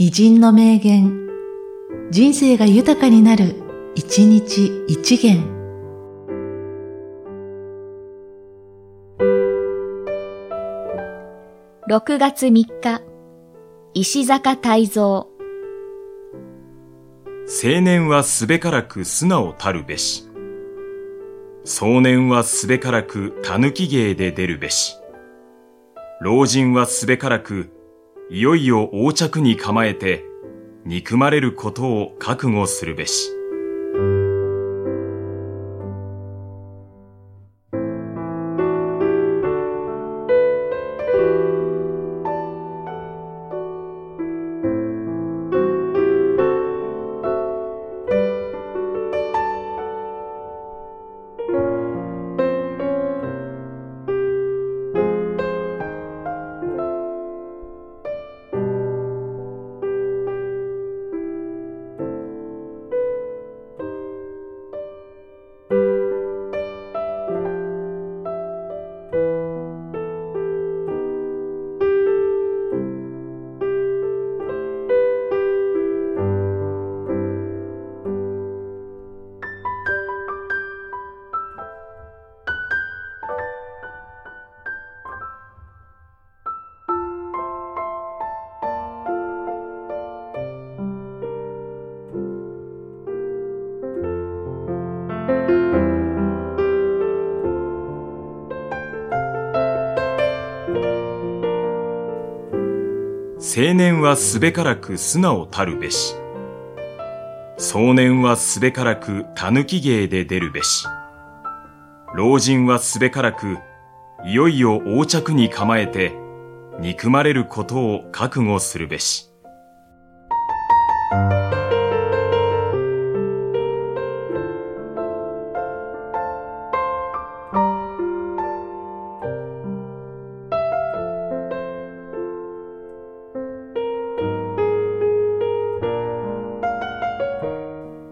偉人の名言、人生が豊かになる、一日一元。6月3日、石坂泰造。青年はすべからく素直たるべし。壮年はすべからく狸芸で出るべし。老人はすべからく、いよいよ横着に構えて、憎まれることを覚悟するべし。青年はすべからく素直たるべし。壮年はすべからく狸芸で出るべし。老人はすべからく、いよいよ横着に構えて、憎まれることを覚悟するべし。